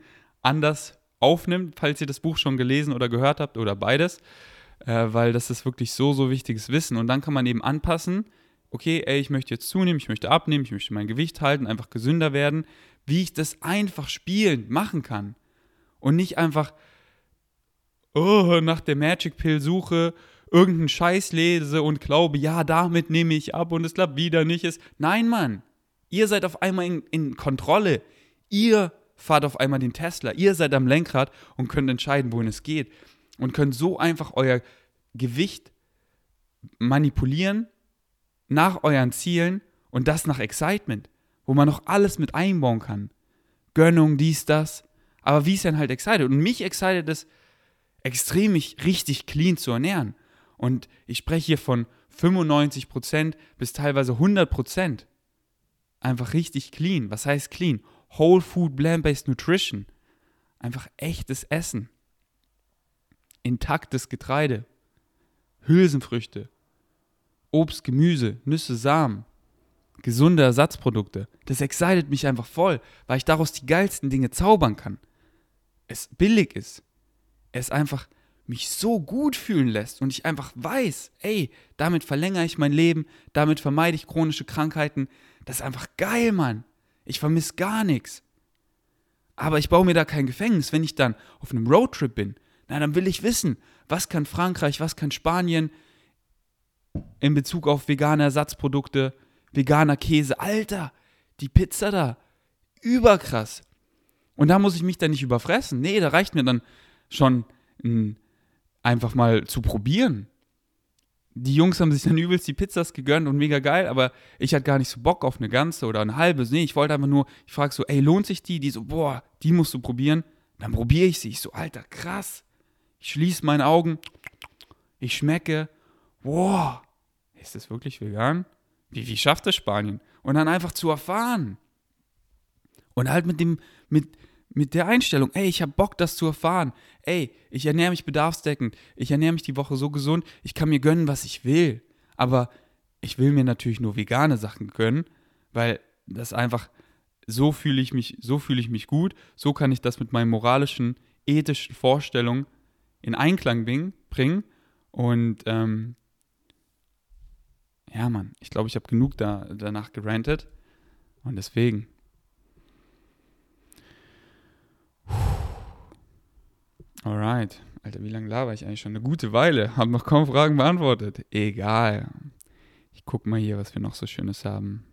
anders aufnimmt, falls ihr das Buch schon gelesen oder gehört habt oder beides, äh, weil das ist wirklich so, so wichtiges Wissen. Und dann kann man eben anpassen, okay, ey, ich möchte jetzt zunehmen, ich möchte abnehmen, ich möchte mein Gewicht halten, einfach gesünder werden, wie ich das einfach spielend machen kann. Und nicht einfach oh, nach der Magic Pill suche, irgendeinen Scheiß lese und glaube, ja, damit nehme ich ab und es klappt wieder nicht. Ist. Nein, Mann, ihr seid auf einmal in, in Kontrolle. Ihr fahrt auf einmal den Tesla. Ihr seid am Lenkrad und könnt entscheiden, wohin es geht. Und könnt so einfach euer Gewicht manipulieren nach euren Zielen und das nach Excitement, wo man noch alles mit einbauen kann. Gönnung, dies, das. Aber wie ist denn halt excited? Und mich excited es extrem, mich richtig clean zu ernähren. Und ich spreche hier von 95% bis teilweise 100%. Einfach richtig clean. Was heißt clean? Whole Food Plant-Based Nutrition. Einfach echtes Essen. Intaktes Getreide. Hülsenfrüchte. Obst, Gemüse, Nüsse, Samen. Gesunde Ersatzprodukte. Das excited mich einfach voll, weil ich daraus die geilsten Dinge zaubern kann. Es billig ist. Es einfach mich so gut fühlen lässt und ich einfach weiß, ey, damit verlängere ich mein Leben, damit vermeide ich chronische Krankheiten. Das ist einfach geil, Mann. Ich vermisse gar nichts. Aber ich baue mir da kein Gefängnis, wenn ich dann auf einem Roadtrip bin. Na, dann will ich wissen, was kann Frankreich, was kann Spanien in Bezug auf vegane Ersatzprodukte, veganer Käse. Alter, die Pizza da, überkrass. Und da muss ich mich dann nicht überfressen. Nee, da reicht mir dann schon einfach mal zu probieren die Jungs haben sich dann übelst die Pizzas gegönnt und mega geil, aber ich hatte gar nicht so Bock auf eine ganze oder eine halbe. Nee, ich wollte einfach nur, ich frage so, ey, lohnt sich die? Die so, boah, die musst du probieren. Dann probiere ich sie. Ich so, Alter, krass. Ich schließe meine Augen, ich schmecke, boah, ist das wirklich vegan? Wie, wie schafft das Spanien? Und dann einfach zu erfahren. Und halt mit dem, mit, mit der Einstellung, ey, ich habe Bock, das zu erfahren. Ey, ich ernähre mich bedarfsdeckend. Ich ernähre mich die Woche so gesund. Ich kann mir gönnen, was ich will. Aber ich will mir natürlich nur vegane Sachen gönnen, weil das einfach so fühle ich mich, so fühle ich mich gut. So kann ich das mit meinen moralischen, ethischen Vorstellungen in Einklang bringen. Und ähm, ja, Mann, ich glaube, ich habe genug da, danach gerantet. Und deswegen. Alright. Alter, wie lange laber ich eigentlich schon? Eine gute Weile. Hab noch kaum Fragen beantwortet. Egal. Ich guck mal hier, was wir noch so Schönes haben.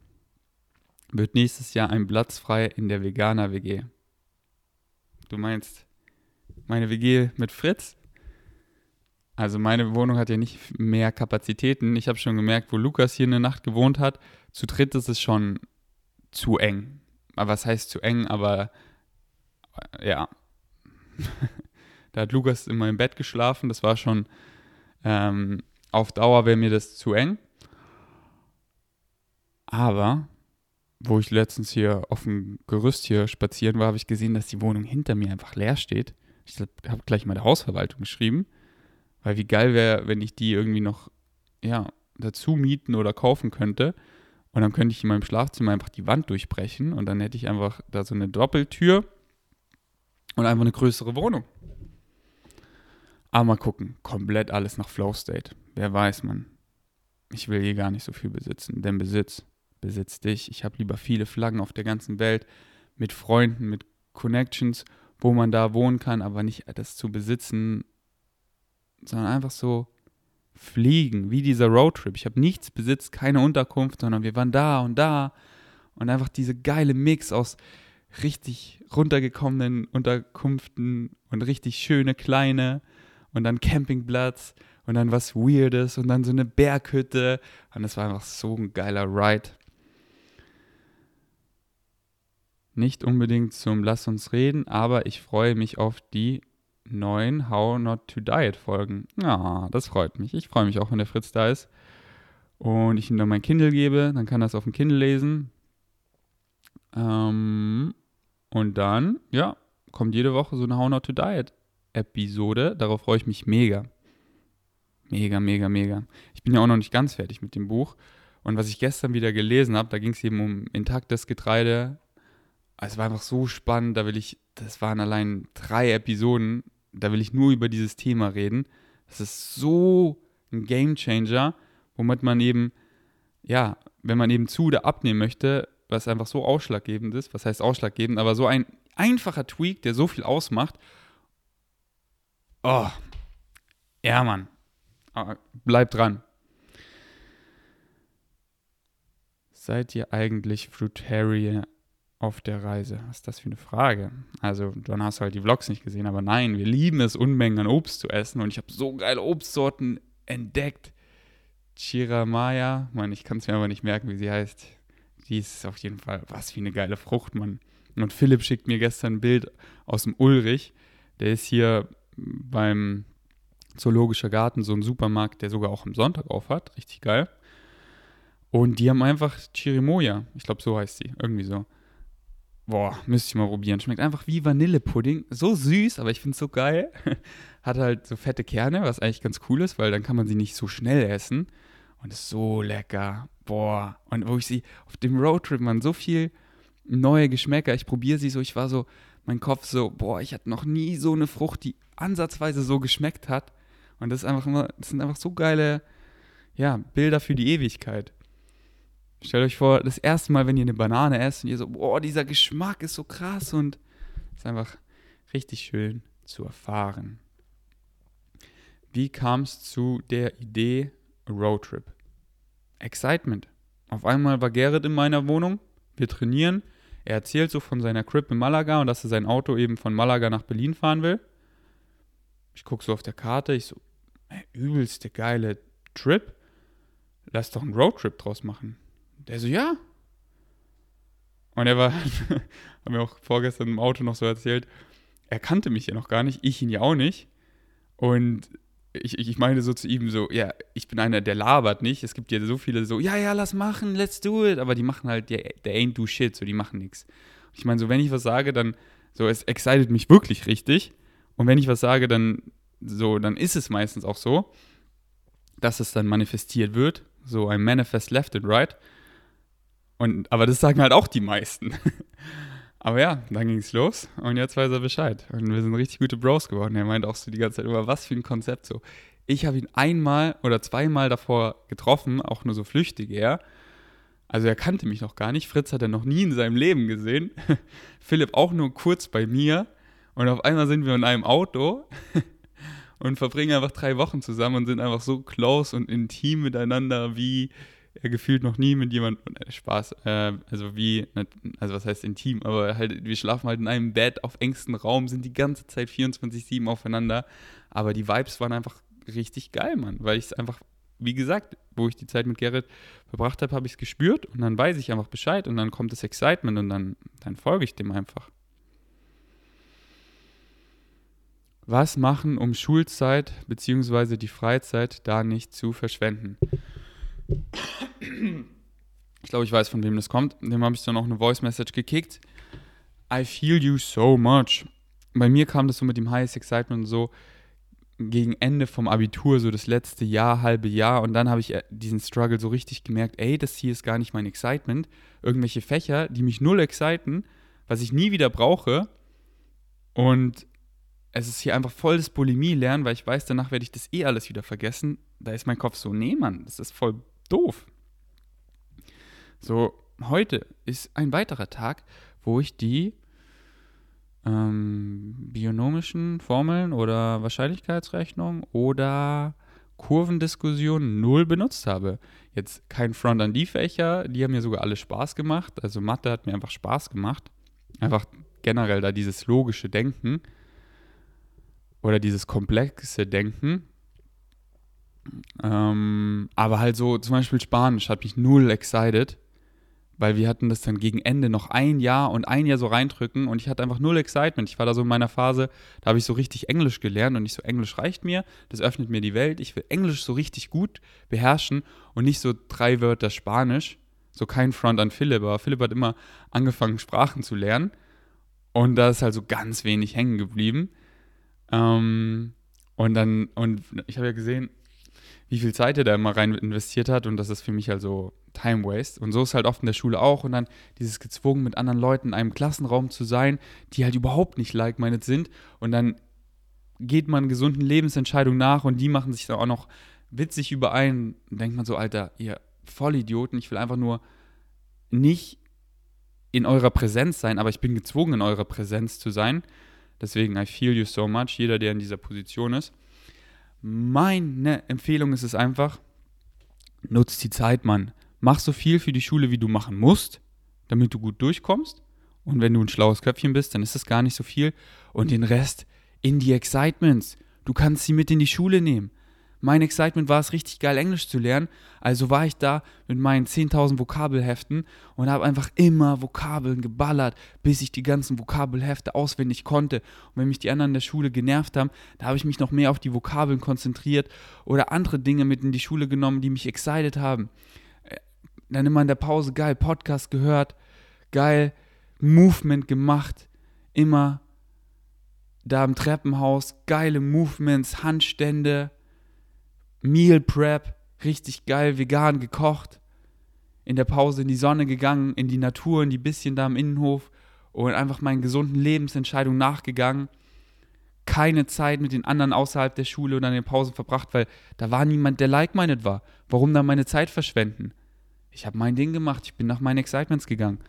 Wird nächstes Jahr ein Platz frei in der Veganer-WG. Du meinst meine WG mit Fritz? Also meine Wohnung hat ja nicht mehr Kapazitäten. Ich habe schon gemerkt, wo Lukas hier eine Nacht gewohnt hat, zu dritt ist es schon zu eng. Aber was heißt zu eng? Aber äh, ja, da hat Lukas in meinem Bett geschlafen. Das war schon ähm, auf Dauer wäre mir das zu eng. Aber wo ich letztens hier auf dem Gerüst hier spazieren war, habe ich gesehen, dass die Wohnung hinter mir einfach leer steht. Ich habe gleich mal der Hausverwaltung geschrieben, weil wie geil wäre, wenn ich die irgendwie noch ja, dazu mieten oder kaufen könnte. Und dann könnte ich in meinem Schlafzimmer einfach die Wand durchbrechen und dann hätte ich einfach da so eine Doppeltür und einfach eine größere Wohnung. Aber mal gucken, komplett alles nach Flow State. Wer weiß man. Ich will hier gar nicht so viel besitzen, denn Besitz besitzt dich. Ich habe lieber viele Flaggen auf der ganzen Welt mit Freunden, mit Connections, wo man da wohnen kann, aber nicht das zu besitzen, sondern einfach so fliegen, wie dieser Roadtrip. Ich habe nichts besitzt, keine Unterkunft, sondern wir waren da und da und einfach diese geile Mix aus richtig runtergekommenen Unterkünften und richtig schöne kleine und dann Campingplatz und dann was Weirdes und dann so eine Berghütte und das war einfach so ein geiler Ride. Nicht unbedingt zum Lass uns reden, aber ich freue mich auf die neuen How Not to Diet Folgen. Ja, das freut mich. Ich freue mich auch, wenn der Fritz da ist und ich ihm dann mein Kindle gebe, dann kann er es auf dem Kindle lesen. Ähm, und dann, ja, kommt jede Woche so eine How Not to Diet Episode. Darauf freue ich mich mega. Mega, mega, mega. Ich bin ja auch noch nicht ganz fertig mit dem Buch. Und was ich gestern wieder gelesen habe, da ging es eben um intaktes Getreide. Es war einfach so spannend, da will ich, das waren allein drei Episoden, da will ich nur über dieses Thema reden. Das ist so ein Game Changer, womit man eben, ja, wenn man eben zu oder abnehmen möchte, was einfach so ausschlaggebend ist, was heißt ausschlaggebend, aber so ein einfacher Tweak, der so viel ausmacht. Oh, ja, Mann. Ah, bleibt dran. Seid ihr eigentlich Fruitarier auf der Reise? Was ist das für eine Frage? Also, dann hast du halt die Vlogs nicht gesehen, aber nein, wir lieben es, Unmengen an Obst zu essen und ich habe so geile Obstsorten entdeckt. Chiramaya, Mann, ich kann es mir aber nicht merken, wie sie heißt. Die ist auf jeden Fall, was wie eine geile Frucht, Mann. Und Philipp schickt mir gestern ein Bild aus dem Ulrich. Der ist hier beim Zoologischer Garten, so ein Supermarkt, der sogar auch am Sonntag aufhat. Richtig geil. Und die haben einfach Chirimoya. Ich glaube, so heißt sie. Irgendwie so. Boah, müsste ich mal probieren. Schmeckt einfach wie Vanillepudding. So süß, aber ich finde es so geil. Hat halt so fette Kerne, was eigentlich ganz cool ist, weil dann kann man sie nicht so schnell essen. Und ist so lecker. Boah. Und wo ich sie auf dem Roadtrip, man, so viel neue Geschmäcker. Ich probiere sie so. Ich war so, mein Kopf so, boah, ich hatte noch nie so eine Frucht, die ansatzweise so geschmeckt hat. Und das ist einfach immer, das sind einfach so geile, ja, Bilder für die Ewigkeit. Stellt euch vor, das erste Mal, wenn ihr eine Banane esst und ihr so, boah, dieser Geschmack ist so krass und ist einfach richtig schön zu erfahren. Wie kam es zu der Idee Roadtrip? Excitement. Auf einmal war Gerrit in meiner Wohnung, wir trainieren. Er erzählt so von seiner Crip in Malaga und dass er sein Auto eben von Malaga nach Berlin fahren will. Ich gucke so auf der Karte, ich so, übelste geile Trip. Lass doch einen Roadtrip draus machen. Der so, ja. Und er war, haben wir auch vorgestern im Auto noch so erzählt, er kannte mich ja noch gar nicht, ich ihn ja auch nicht. Und ich, ich meine so zu ihm so, ja, ich bin einer, der labert nicht. Es gibt ja so viele so, ja, ja, lass machen, let's do it. Aber die machen halt, der ain't do shit, so, die machen nichts. Ich meine, so, wenn ich was sage, dann, so, es excited mich wirklich richtig. Und wenn ich was sage, dann, so, dann ist es meistens auch so, dass es dann manifestiert wird. So ein Manifest left and right. Und, aber das sagen halt auch die meisten. aber ja, dann ging es los und jetzt weiß er Bescheid. Und wir sind richtig gute Bros geworden. Er meint auch so die ganze Zeit über, was für ein Konzept so. Ich habe ihn einmal oder zweimal davor getroffen, auch nur so flüchtig eher. Also er kannte mich noch gar nicht. Fritz hat er noch nie in seinem Leben gesehen. Philipp auch nur kurz bei mir. Und auf einmal sind wir in einem Auto und verbringen einfach drei Wochen zusammen und sind einfach so close und intim miteinander wie er gefühlt noch nie mit jemandem äh, Spaß, äh, also wie, also was heißt intim, aber halt, wir schlafen halt in einem Bett auf engstem Raum, sind die ganze Zeit 24-7 aufeinander, aber die Vibes waren einfach richtig geil, Mann, weil ich es einfach, wie gesagt, wo ich die Zeit mit Gerrit verbracht habe, habe ich es gespürt und dann weiß ich einfach Bescheid und dann kommt das Excitement und dann, dann folge ich dem einfach. Was machen, um Schulzeit bzw. die Freizeit da nicht zu verschwenden? Ich glaube, ich weiß, von wem das kommt. Dem habe ich dann auch eine Voice Message gekickt. I feel you so much. Bei mir kam das so mit dem Highest Excitement und so gegen Ende vom Abitur, so das letzte Jahr, halbe Jahr. Und dann habe ich äh, diesen Struggle so richtig gemerkt, ey, das hier ist gar nicht mein Excitement. Irgendwelche Fächer, die mich null exciten, was ich nie wieder brauche. Und es ist hier einfach voll das Bulimie-Lernen, weil ich weiß, danach werde ich das eh alles wieder vergessen. Da ist mein Kopf so, nee, Mann, das ist voll doof. So, heute ist ein weiterer Tag, wo ich die ähm, bionomischen Formeln oder Wahrscheinlichkeitsrechnung oder Kurvendiskussion null benutzt habe. Jetzt kein Front an die Fächer, die haben mir sogar alle Spaß gemacht. Also Mathe hat mir einfach Spaß gemacht. Einfach generell da dieses logische Denken oder dieses komplexe Denken. Ähm, aber halt so zum Beispiel Spanisch hat mich null excited weil wir hatten das dann gegen Ende noch ein Jahr und ein Jahr so reindrücken und ich hatte einfach null Excitement. Ich war da so in meiner Phase, da habe ich so richtig Englisch gelernt und ich so, Englisch reicht mir, das öffnet mir die Welt. Ich will Englisch so richtig gut beherrschen und nicht so drei Wörter Spanisch. So kein Front an Philipp, aber Philipp hat immer angefangen, Sprachen zu lernen und da ist halt so ganz wenig hängen geblieben. Ähm, und dann, und ich habe ja gesehen, wie viel Zeit er da immer rein investiert hat und das ist für mich also Time Waste. Und so ist halt oft in der Schule auch. Und dann dieses gezwungen, mit anderen Leuten in einem Klassenraum zu sein, die halt überhaupt nicht like-minded sind. Und dann geht man gesunden Lebensentscheidungen nach und die machen sich dann auch noch witzig überein. Und denkt man so, Alter, ihr Vollidioten, ich will einfach nur nicht in eurer Präsenz sein, aber ich bin gezwungen, in eurer Präsenz zu sein. Deswegen, I feel you so much, jeder, der in dieser Position ist. Meine Empfehlung ist es einfach, nutzt die Zeit, Mann mach so viel für die Schule, wie du machen musst, damit du gut durchkommst. Und wenn du ein schlaues Köpfchen bist, dann ist das gar nicht so viel. Und den Rest in die Excitements. Du kannst sie mit in die Schule nehmen. Mein Excitement war es, richtig geil Englisch zu lernen. Also war ich da mit meinen 10.000 Vokabelheften und habe einfach immer Vokabeln geballert, bis ich die ganzen Vokabelhefte auswendig konnte. Und wenn mich die anderen in der Schule genervt haben, da habe ich mich noch mehr auf die Vokabeln konzentriert oder andere Dinge mit in die Schule genommen, die mich excited haben dann immer in der Pause geil Podcast gehört, geil Movement gemacht, immer da im Treppenhaus, geile Movements, Handstände, Meal Prep, richtig geil vegan gekocht, in der Pause in die Sonne gegangen, in die Natur, in die bisschen da im Innenhof und einfach meinen gesunden Lebensentscheidungen nachgegangen. Keine Zeit mit den anderen außerhalb der Schule oder in den Pausen verbracht, weil da war niemand, der like-minded war. Warum dann meine Zeit verschwenden? Ich habe mein Ding gemacht, ich bin nach meinen Excitements gegangen,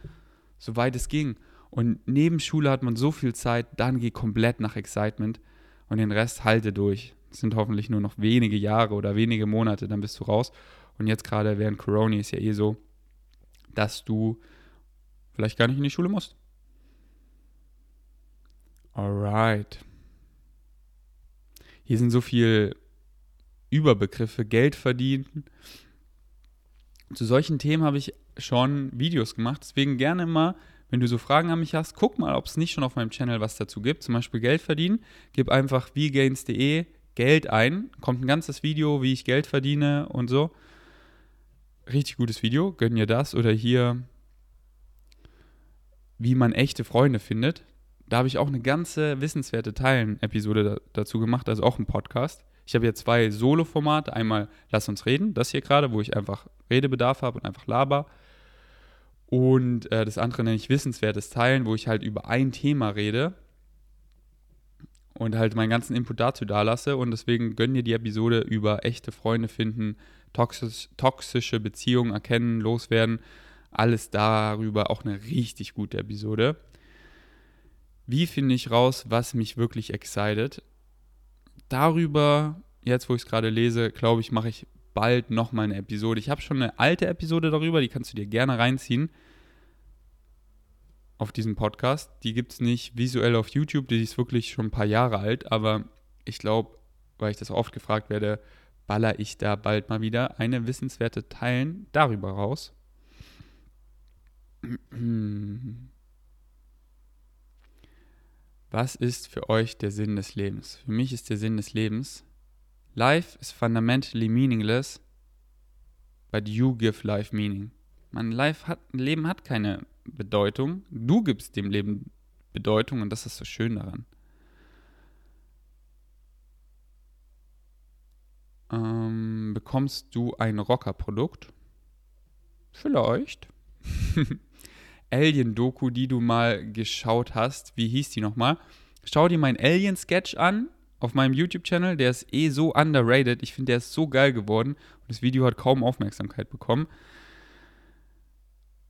soweit es ging. Und neben Schule hat man so viel Zeit, dann geh komplett nach Excitement und den Rest halte durch. Sind hoffentlich nur noch wenige Jahre oder wenige Monate, dann bist du raus. Und jetzt gerade während Corona ist ja eh so, dass du vielleicht gar nicht in die Schule musst. Alright. Hier sind so viele Überbegriffe, Geld verdienen, zu solchen Themen habe ich schon Videos gemacht. Deswegen gerne mal, wenn du so Fragen an mich hast, guck mal, ob es nicht schon auf meinem Channel was dazu gibt. Zum Beispiel Geld verdienen. Gib einfach vgains.de Geld ein. Kommt ein ganzes Video, wie ich Geld verdiene und so. Richtig gutes Video. Gönn dir das. Oder hier, wie man echte Freunde findet. Da habe ich auch eine ganze wissenswerte Teilen-Episode dazu gemacht, also auch ein Podcast. Ich habe hier zwei Solo-Formate. Einmal Lass uns reden, das hier gerade, wo ich einfach Redebedarf habe und einfach laber. Und äh, das andere nenne ich Wissenswertes Teilen, wo ich halt über ein Thema rede und halt meinen ganzen Input dazu da lasse. Und deswegen gönn dir die Episode über echte Freunde finden, toxisch, toxische Beziehungen erkennen, loswerden. Alles darüber auch eine richtig gute Episode. Wie finde ich raus, was mich wirklich excited? darüber, jetzt wo ich es gerade lese, glaube ich, mache ich bald nochmal eine Episode. Ich habe schon eine alte Episode darüber, die kannst du dir gerne reinziehen auf diesem Podcast. Die gibt es nicht visuell auf YouTube, die ist wirklich schon ein paar Jahre alt, aber ich glaube, weil ich das oft gefragt werde, baller ich da bald mal wieder eine wissenswerte Teilen darüber raus. Was ist für euch der Sinn des Lebens? Für mich ist der Sinn des Lebens, life is fundamentally meaningless, but you give life meaning. Mein life hat, Leben hat keine Bedeutung. Du gibst dem Leben Bedeutung und das ist so schön daran. Ähm, bekommst du ein Rocker-Produkt? Vielleicht. Alien-Doku, die du mal geschaut hast. Wie hieß die nochmal? Schau dir meinen Alien-Sketch an auf meinem YouTube-Channel. Der ist eh so underrated. Ich finde, der ist so geil geworden. Und das Video hat kaum Aufmerksamkeit bekommen.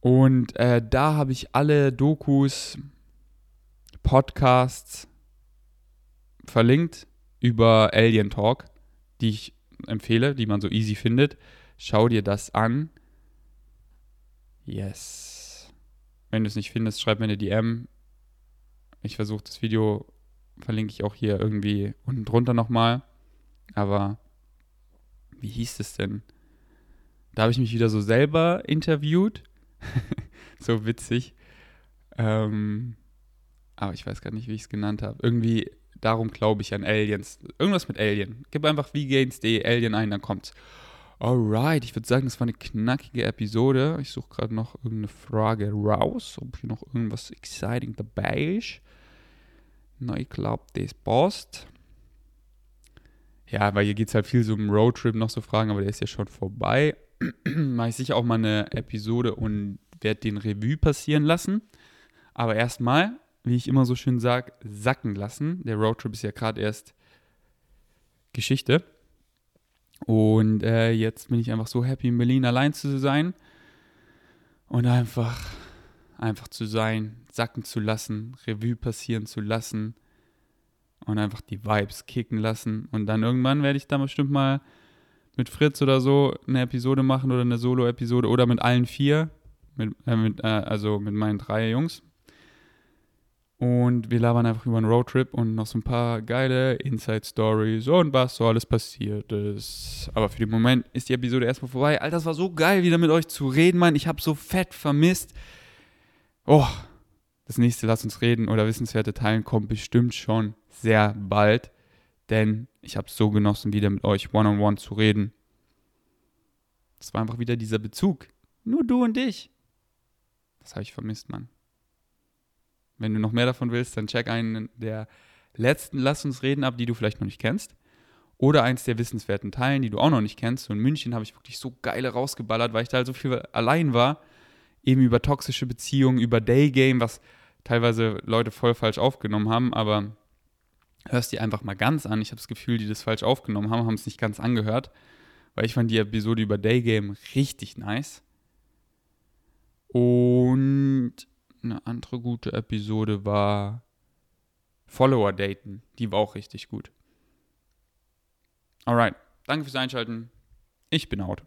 Und äh, da habe ich alle Dokus, Podcasts verlinkt über Alien Talk, die ich empfehle, die man so easy findet. Schau dir das an. Yes. Wenn du es nicht findest, schreib mir eine DM. Ich versuche das Video, verlinke ich auch hier irgendwie unten drunter nochmal. Aber wie hieß es denn? Da habe ich mich wieder so selber interviewt. so witzig. Ähm, aber ich weiß gar nicht, wie ich es genannt habe. Irgendwie, darum glaube ich an Aliens. Irgendwas mit Alien. Gib einfach wie gains.de Alien ein, dann kommt's. Alright, ich würde sagen, das war eine knackige Episode. Ich suche gerade noch irgendeine Frage raus, ob hier noch irgendwas exciting dabei ist. Na, ich glaube, das passt. Ja, weil hier geht es halt viel so um Roadtrip noch so Fragen, aber der ist ja schon vorbei. Mache ich sicher auch mal eine Episode und werde den Revue passieren lassen. Aber erstmal, wie ich immer so schön sage, sacken lassen. Der Roadtrip ist ja gerade erst Geschichte. Und äh, jetzt bin ich einfach so happy, in Berlin allein zu sein und einfach, einfach zu sein, sacken zu lassen, Revue passieren zu lassen und einfach die Vibes kicken lassen. Und dann irgendwann werde ich da bestimmt mal mit Fritz oder so eine Episode machen oder eine Solo-Episode oder mit allen vier, mit, äh, mit, äh, also mit meinen drei Jungs. Und wir labern einfach über einen Roadtrip und noch so ein paar geile Inside-Stories und was so alles passiert ist. Aber für den Moment ist die Episode erstmal vorbei. Alter, das war so geil, wieder mit euch zu reden, Mann. Ich habe so fett vermisst. Oh, das nächste Lass uns reden oder Wissenswerte teilen kommt bestimmt schon sehr bald. Denn ich habe es so genossen, wieder mit euch one-on-one -on -one zu reden. Das war einfach wieder dieser Bezug. Nur du und ich. Das habe ich vermisst, Mann. Wenn du noch mehr davon willst, dann check einen der letzten Lass uns reden ab, die du vielleicht noch nicht kennst. Oder eins der wissenswerten Teilen, die du auch noch nicht kennst. So in München habe ich wirklich so geile rausgeballert, weil ich da so viel allein war. Eben über toxische Beziehungen, über Daygame, was teilweise Leute voll falsch aufgenommen haben, aber hörst die einfach mal ganz an. Ich habe das Gefühl, die das falsch aufgenommen haben, haben es nicht ganz angehört, weil ich fand die Episode über Daygame richtig nice. Und eine andere gute Episode war Follower daten. Die war auch richtig gut. Alright, danke fürs Einschalten. Ich bin out.